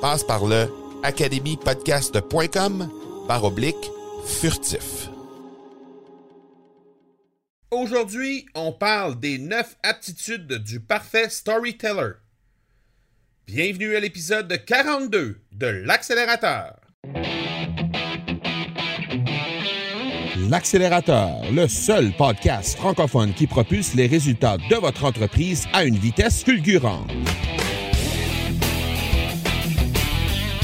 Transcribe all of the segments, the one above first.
Passe par le academypodcast.com par oblique furtif. Aujourd'hui, on parle des neuf aptitudes du parfait storyteller. Bienvenue à l'épisode 42 de l'accélérateur. L'accélérateur, le seul podcast francophone qui propulse les résultats de votre entreprise à une vitesse fulgurante.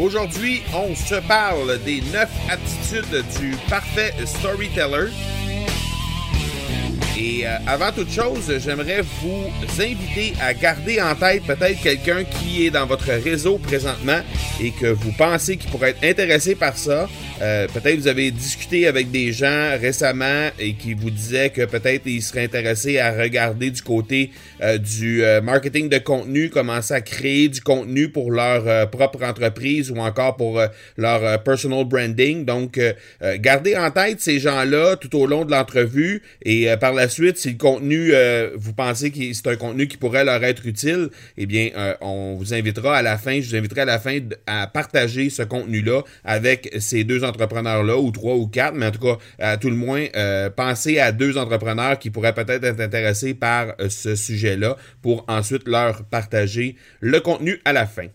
Aujourd'hui, on se parle des 9 attitudes du parfait storyteller. Et euh, avant toute chose, j'aimerais vous inviter à garder en tête peut-être quelqu'un qui est dans votre réseau présentement et que vous pensez qu'il pourrait être intéressé par ça. Euh, peut-être vous avez discuté avec des gens récemment et qui vous disaient que peut-être ils seraient intéressés à regarder du côté euh, du marketing de contenu, commencer à créer du contenu pour leur propre entreprise ou encore pour leur personal branding. Donc, gardez en tête ces gens-là tout au long de l'entrevue et par la suite, si le contenu, euh, vous pensez que c'est un contenu qui pourrait leur être utile, eh bien, euh, on vous invitera à la fin, je vous inviterai à la fin à partager ce contenu-là avec ces deux entrepreneurs-là, ou trois ou quatre, mais en tout cas, à tout le moins, euh, pensez à deux entrepreneurs qui pourraient peut-être être intéressés par ce sujet-là pour ensuite leur partager le contenu à la fin.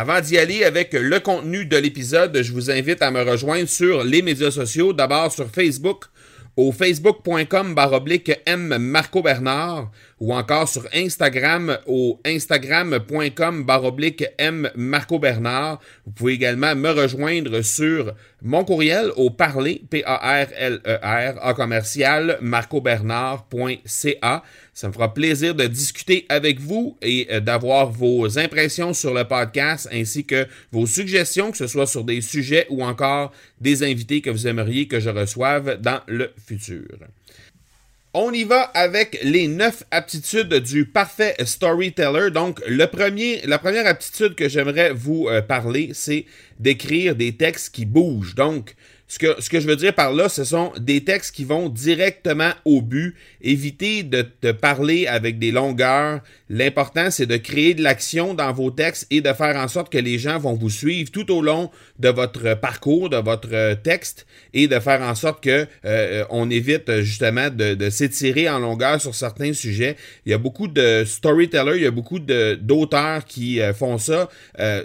Avant d'y aller avec le contenu de l'épisode, je vous invite à me rejoindre sur les médias sociaux, d'abord sur Facebook au facebook.com baroblique M Marco Bernard ou encore sur Instagram au instagram.com baroblique M Marco Bernard. Vous pouvez également me rejoindre sur mon courriel au parler, P-A-R-L-E-R, e commercial, marcobernard.ca. Ça me fera plaisir de discuter avec vous et euh, d'avoir vos impressions sur le podcast ainsi que vos suggestions, que ce soit sur des sujets ou encore des invités que vous aimeriez que je reçoive dans le futur. On y va avec les neuf aptitudes du parfait storyteller. Donc, le premier, la première aptitude que j'aimerais vous euh, parler, c'est d'écrire des textes qui bougent. Donc, ce que, ce que je veux dire par là, ce sont des textes qui vont directement au but. Évitez de te parler avec des longueurs. L'important, c'est de créer de l'action dans vos textes et de faire en sorte que les gens vont vous suivre tout au long de votre parcours, de votre texte, et de faire en sorte que euh, on évite justement de, de s'étirer en longueur sur certains sujets. Il y a beaucoup de storytellers, il y a beaucoup d'auteurs qui euh, font ça. Euh,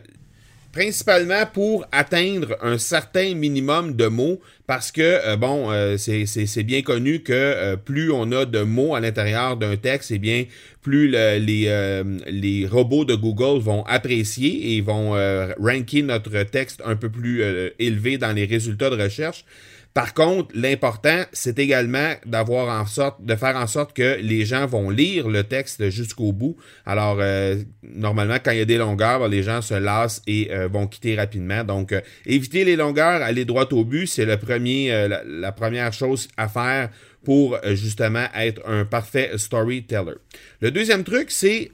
principalement pour atteindre un certain minimum de mots, parce que, euh, bon, euh, c'est bien connu que euh, plus on a de mots à l'intérieur d'un texte, eh bien, plus les, les robots de Google vont apprécier et vont ranker notre texte un peu plus élevé dans les résultats de recherche. Par contre, l'important, c'est également d'avoir en sorte, de faire en sorte que les gens vont lire le texte jusqu'au bout. Alors, euh, normalement, quand il y a des longueurs, ben, les gens se lassent et euh, vont quitter rapidement. Donc, euh, éviter les longueurs, aller droit au but, c'est le premier, la, la, première chose à faire pour justement être un parfait storyteller. Le deuxième truc, c'est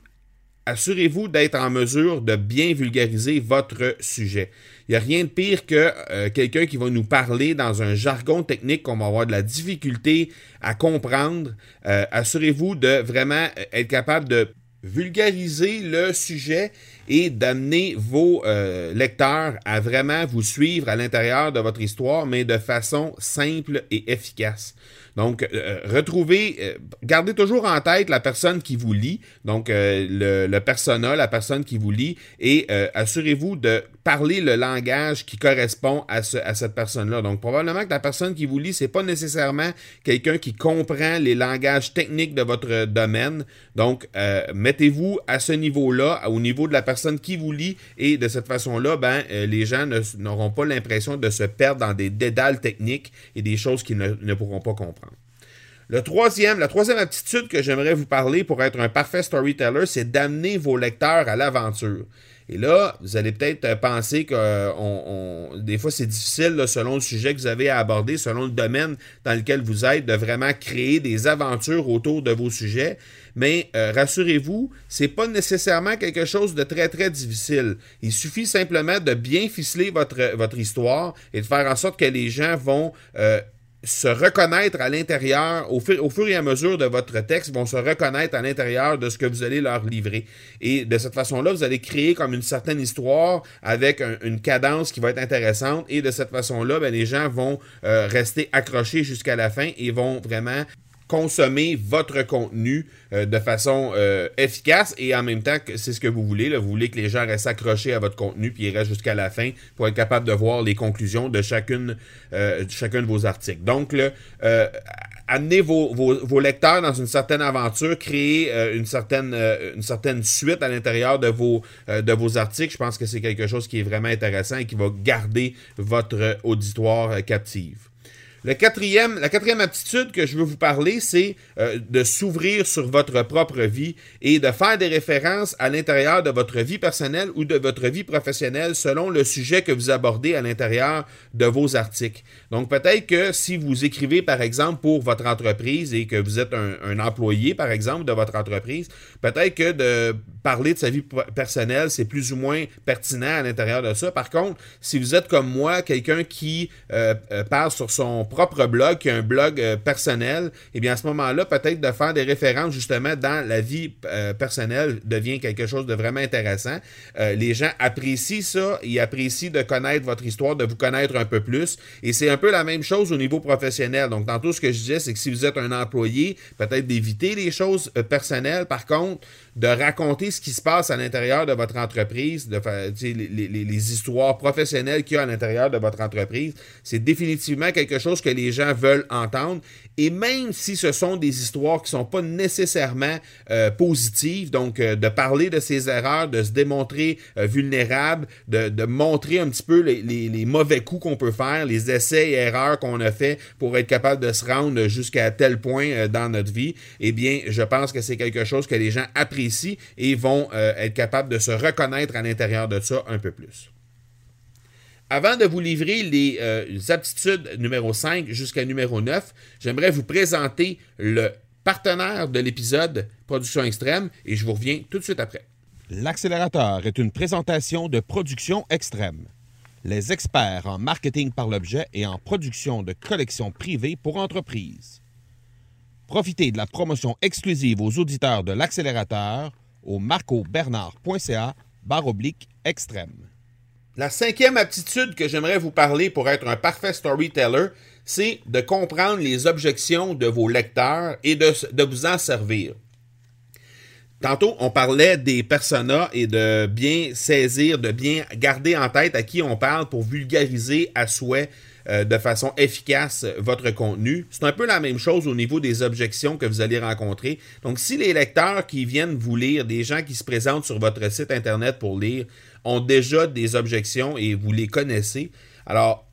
assurez-vous d'être en mesure de bien vulgariser votre sujet. Il n'y a rien de pire que euh, quelqu'un qui va nous parler dans un jargon technique qu'on va avoir de la difficulté à comprendre. Euh, assurez-vous de vraiment être capable de vulgariser le sujet et d'amener vos euh, lecteurs à vraiment vous suivre à l'intérieur de votre histoire, mais de façon simple et efficace. Donc, euh, retrouvez, euh, gardez toujours en tête la personne qui vous lit, donc euh, le, le, persona, la personne qui vous lit, et assurez-vous de parler le langage qui correspond à, ce, à cette personne-là. Donc, probablement que la personne qui vous lit, c'est pas nécessairement quelqu'un qui comprend les langages techniques de votre domaine. Donc, mettez-vous à ce niveau-là, au niveau de la personne qui vous lit, et de cette façon-là, ben, les gens n'auront pas l'impression de se perdre dans des dédales techniques et des choses qu'ils ne, ne pourront pas comprendre. Le troisième, la troisième aptitude que j'aimerais vous parler pour être un parfait storyteller, c'est d'amener vos lecteurs à l'aventure. Et là, vous allez peut-être penser que on, des fois c'est difficile selon le sujet que vous avez à aborder, selon le domaine dans lequel vous êtes, de vraiment créer des aventures autour de vos sujets. Mais euh, rassurez-vous, c'est pas nécessairement quelque chose de très très difficile. Il suffit simplement de bien ficeler votre, votre histoire et de faire en sorte que les gens vont euh, se reconnaître à l'intérieur, au, fur et à mesure de votre texte, vont se reconnaître à l'intérieur de ce que vous allez leur livrer. Et de cette façon-là, vous allez créer comme une certaine histoire avec une cadence qui va être intéressante. Et de cette façon-là, ben, les gens vont euh, rester accrochés jusqu'à la fin et vont vraiment consommer votre contenu euh, de façon euh, efficace et en même temps que c'est ce que vous voulez. Là. Vous voulez que les gens restent accrochés à votre contenu puis ils restent jusqu'à la fin pour être capable de voir les conclusions de chacune, euh, chacun de vos articles. Donc, là, amenez vos, vos, lecteurs dans une certaine aventure, créer une, certaine, une certaine suite à l'intérieur de, vos de vos articles. Je pense que c'est quelque chose qui est vraiment intéressant et qui va garder votre auditoire captive. La quatrième aptitude que je veux vous parler, c'est euh, de s'ouvrir sur votre propre vie et de faire des références à l'intérieur de votre vie personnelle ou de votre vie professionnelle selon le sujet que vous abordez à l'intérieur de vos articles. Donc peut-être que si vous écrivez par exemple pour votre entreprise et que vous êtes un employé par exemple de votre entreprise, peut-être que de parler de sa vie personnelle, c'est plus ou moins pertinent à l'intérieur de ça. Par contre, si vous êtes comme moi, quelqu'un qui euh, euh, parle sur son propre blog, qui a un blog euh, personnel, eh bien à ce moment-là, peut-être de faire des références justement dans la vie personnelle devient quelque chose de vraiment intéressant. Les gens apprécient ça, ils apprécient de connaître votre histoire, de vous connaître un peu plus. Et c'est un peu la même chose au niveau professionnel. Donc tantôt ce que je disais, c'est que si vous êtes un employé, peut-être d'éviter les choses personnelles. Par contre, de raconter ce qui se passe à l'intérieur de votre entreprise, de les, les, histoires professionnelles qu'il y a à l'intérieur de votre entreprise, c'est définitivement quelque chose que les gens veulent entendre. Et même si ce sont des histoires qui sont pas nécessairement euh, positives, donc euh, de parler de ses erreurs, de se démontrer euh, vulnérable, de, montrer un petit peu les, les, mauvais coups qu'on peut faire, les essais et erreurs qu'on a fait pour être capable de se rendre jusqu'à tel point dans notre vie, eh bien, je pense que c'est quelque chose que les gens apprécient et vont euh, être capables de se reconnaître à l'intérieur de ça un peu plus. Avant de vous livrer les, euh, aptitudes numéro 5 jusqu'à numéro 9, j'aimerais vous présenter le partenaire de l'épisode Production Extrême et je vous reviens tout de suite après. L'accélérateur est une présentation de Production Extrême. Les experts en marketing par l'objet et en production de collections privées pour entreprises. Profitez de la promotion exclusive aux auditeurs de l'accélérateur au marcobernard.ca barre extrême. La cinquième aptitude que j'aimerais vous parler pour être un parfait storyteller, c'est de comprendre les objections de vos lecteurs et de, de vous en servir. Tantôt, on parlait des personas et de bien saisir, de bien garder en tête à qui on parle pour vulgariser à souhait euh, de façon efficace votre contenu. C'est un peu la même chose au niveau des objections que vous allez rencontrer. Donc, si les lecteurs qui viennent vous lire, des gens qui se présentent sur votre site Internet pour lire, ont déjà des objections et vous les connaissez, alors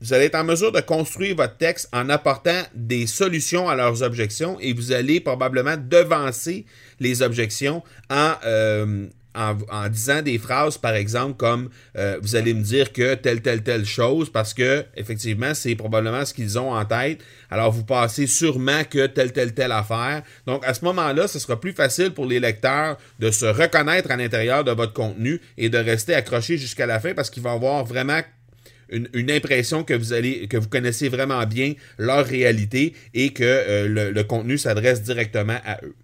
vous allez être en mesure de construire votre texte en apportant des solutions à leurs objections et vous allez probablement devancer les objections en, euh, en, disant des phrases, par exemple, comme euh, vous allez me dire que telle, telle, telle chose, parce que, effectivement, c'est probablement ce qu'ils ont en tête. Alors, vous passez sûrement que telle, telle, telle affaire. Donc, à ce moment-là, ce sera plus facile pour les lecteurs de se reconnaître à l'intérieur de votre contenu et de rester accrochés jusqu'à la fin parce qu'ils vont avoir vraiment une, impression que vous allez que vous connaissez vraiment bien leur réalité et que euh, le, contenu s'adresse directement à eux.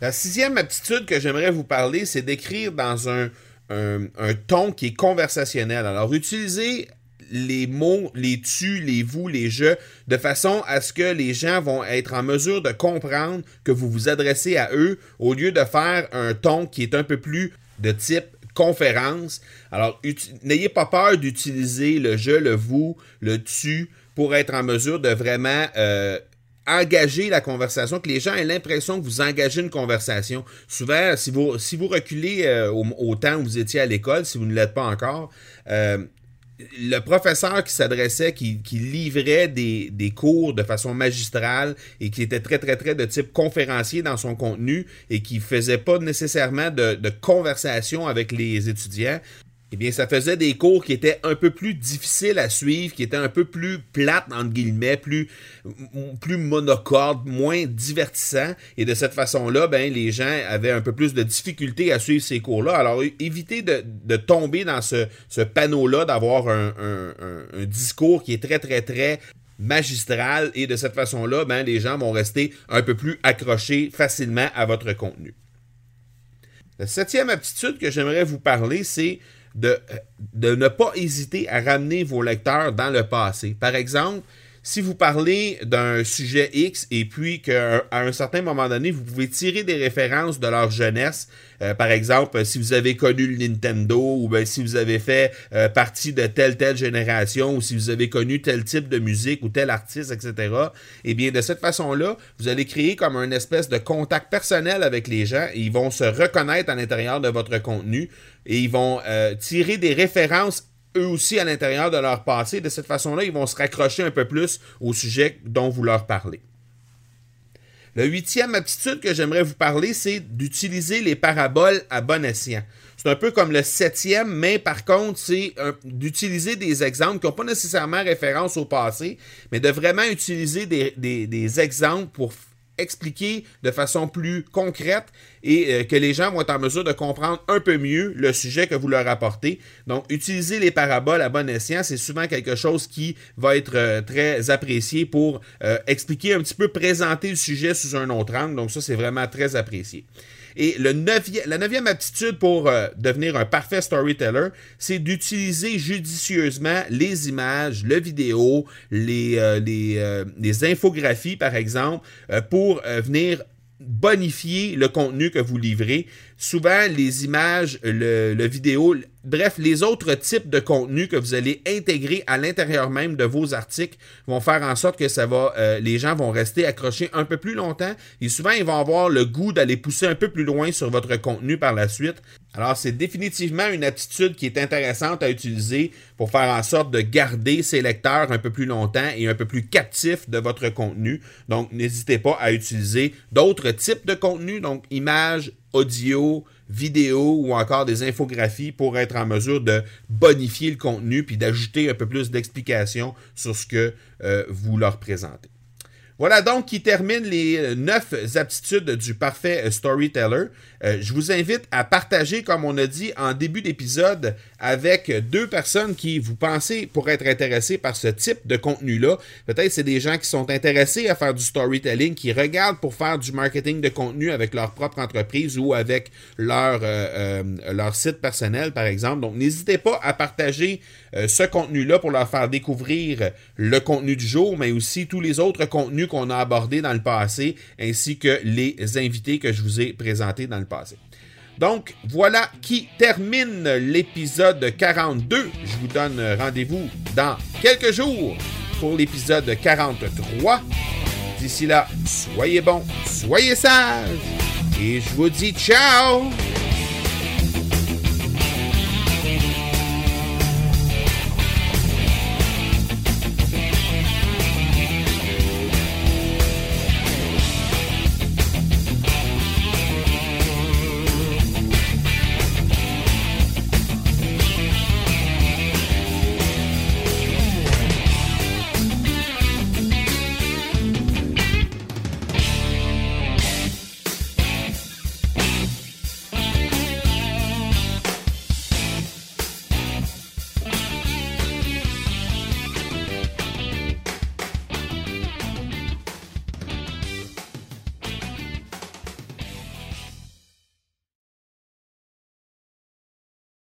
La sixième aptitude que j'aimerais vous parler, c'est d'écrire dans un, un, ton qui est conversationnel. Alors, utilisez les mots, les tu, les vous, les je, de façon à ce que les gens vont être en mesure de comprendre que vous vous adressez à eux au lieu de faire un ton qui est un peu plus de type conférence. Alors, n'ayez pas peur d'utiliser le je, le vous, le tu pour être en mesure de vraiment euh, engager la conversation, que les gens aient l'impression que vous engagez une conversation. Souvent, si vous, si reculez euh, au, temps où vous étiez à l'école, si vous ne l'êtes pas encore, euh, le professeur qui s'adressait, qui, livrait des, cours de façon magistrale et qui était très, très, très de type conférencier dans son contenu et qui faisait pas nécessairement de conversation avec les étudiants, eh bien, ça faisait des cours qui étaient un peu plus difficiles à suivre, qui étaient un peu plus plates, entre guillemets, plus, plus monocordes, moins divertissants. Et de cette façon-là, ben, les gens avaient un peu plus de difficultés à suivre ces cours-là. Alors, évitez de, tomber dans ce, panneau-là, d'avoir un, un, discours qui est très, très, très magistral. Et de cette façon-là, ben, les gens vont rester un peu plus accrochés facilement à votre contenu. La septième aptitude que j'aimerais vous parler, c'est de, de ne pas hésiter à ramener vos lecteurs dans le passé. Par exemple, si vous parlez d'un sujet X et puis qu'à un certain moment donné, vous pouvez tirer des références de leur jeunesse, euh, par exemple, si vous avez connu le Nintendo ou si vous avez fait euh, partie de telle telle génération ou si vous avez connu tel type de musique ou tel artiste, etc. Eh bien, de cette façon-là, vous allez créer comme un espèce de contact personnel avec les gens et ils vont se reconnaître à l'intérieur de votre contenu et ils vont euh, tirer des références eux aussi à l'intérieur de leur passé. De cette façon-là, ils vont se raccrocher un peu plus au sujet dont vous leur parlez. La huitième aptitude que j'aimerais vous parler, c'est d'utiliser les paraboles à bon escient. C'est un peu comme le septième, mais par contre, c'est d'utiliser des exemples qui n'ont pas nécessairement référence au passé, mais de vraiment utiliser des, des exemples pour expliquer de façon plus concrète et euh, que les gens vont être en mesure de comprendre un peu mieux le sujet que vous leur apportez. Donc, utiliser les paraboles à bon escient, c'est souvent quelque chose qui va être euh, très apprécié pour euh, expliquer un petit peu, présenter le sujet sous un autre angle. Donc, ça, c'est vraiment très apprécié. Et la neuvième aptitude pour euh, devenir un parfait storyteller, c'est d'utiliser judicieusement les images, le vidéo, les, euh, euh, les infographies, par exemple, pour venir bonifier le contenu que vous livrez. Souvent, les images, le, vidéo, bref, les autres types de contenu que vous allez intégrer à l'intérieur même de vos articles vont faire en sorte que ça va, euh, les gens vont rester accrochés un peu plus longtemps et souvent, ils vont avoir le goût d'aller pousser un peu plus loin sur votre contenu par la suite. Alors, c'est définitivement une attitude qui est intéressante à utiliser pour faire en sorte de garder ses lecteurs un peu plus longtemps et un peu plus captifs de votre contenu. Donc, n'hésitez pas à utiliser d'autres types de contenu, donc images, audio, vidéo ou encore des infographies pour être en mesure de bonifier le contenu puis d'ajouter un peu plus d'explications sur ce que euh, vous leur présentez. Voilà donc qui termine les euh, neuf aptitudes du parfait euh, storyteller. Euh, je vous invite à partager, comme on a dit en début d'épisode, avec deux personnes qui vous pensez pourraient être intéressées par ce type de contenu-là. Peut-être c'est des gens qui sont intéressés à faire du storytelling, qui regardent pour faire du marketing de contenu avec leur propre entreprise ou avec leur, leur site personnel, par exemple. Donc, n'hésitez pas à partager ce contenu-là pour leur faire découvrir le contenu du jour, mais aussi tous les autres contenus qu'on a abordé dans le passé, ainsi que les invités que je vous ai présentés dans le passé. Donc, voilà qui termine l'épisode 42. Je vous donne rendez-vous dans quelques jours pour l'épisode 43. D'ici là, soyez bons, soyez sages et je vous dis ciao